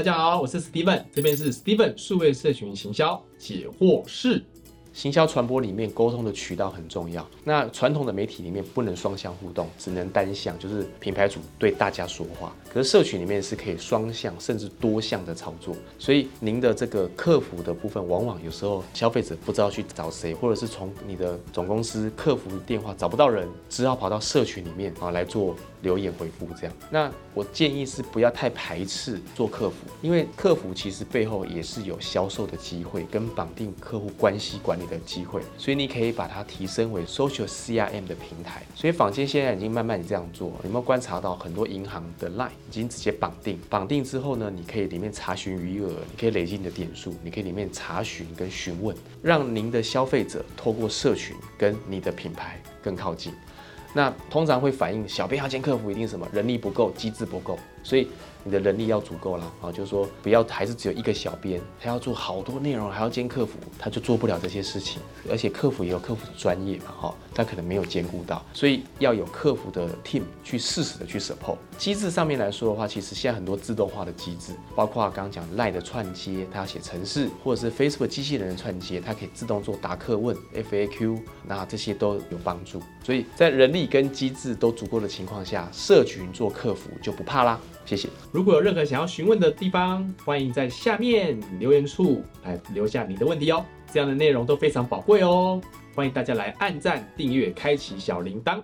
大家好，我是 Steven，这边是 Steven 数位社群行销解惑室。行销传播里面，沟通的渠道很重要。那传统的媒体里面不能双向互动，只能单向，就是品牌主对大家说话。可是社群里面是可以双向甚至多项的操作。所以您的这个客服的部分，往往有时候消费者不知道去找谁，或者是从你的总公司客服电话找不到人，只好跑到社群里面啊来做留言回复这样。那我建议是不要太排斥做客服，因为客服其实背后也是有销售的机会跟绑定客户关系管。理的机会，所以你可以把它提升为 social CRM 的平台。所以坊间现在已经慢慢这样做，有没有观察到很多银行的 line 已经直接绑定？绑定之后呢，你可以里面查询余额，你可以累积你的点数，你可以里面查询跟询问，让您的消费者透过社群跟你的品牌更靠近。那通常会反映小编要兼客服，一定什么人力不够，机制不够，所以。你的人力要足够了啊，就是说不要还是只有一个小编，他要做好多内容，还要兼客服，他就做不了这些事情。而且客服也有客服的专业嘛，哈，他可能没有兼顾到，所以要有客服的 team 去适时的去 support。机制上面来说的话，其实现在很多自动化的机制，包括刚刚讲赖的串接，他要写程式，或者是 Facebook 机器人的串接，它可以自动做答客问 FAQ，那这些都有帮助。所以在人力跟机制都足够的情况下，社群做客服就不怕啦。谢谢。如果有任何想要询问的地方，欢迎在下面留言处来留下你的问题哦。这样的内容都非常宝贵哦，欢迎大家来按赞、订阅、开启小铃铛。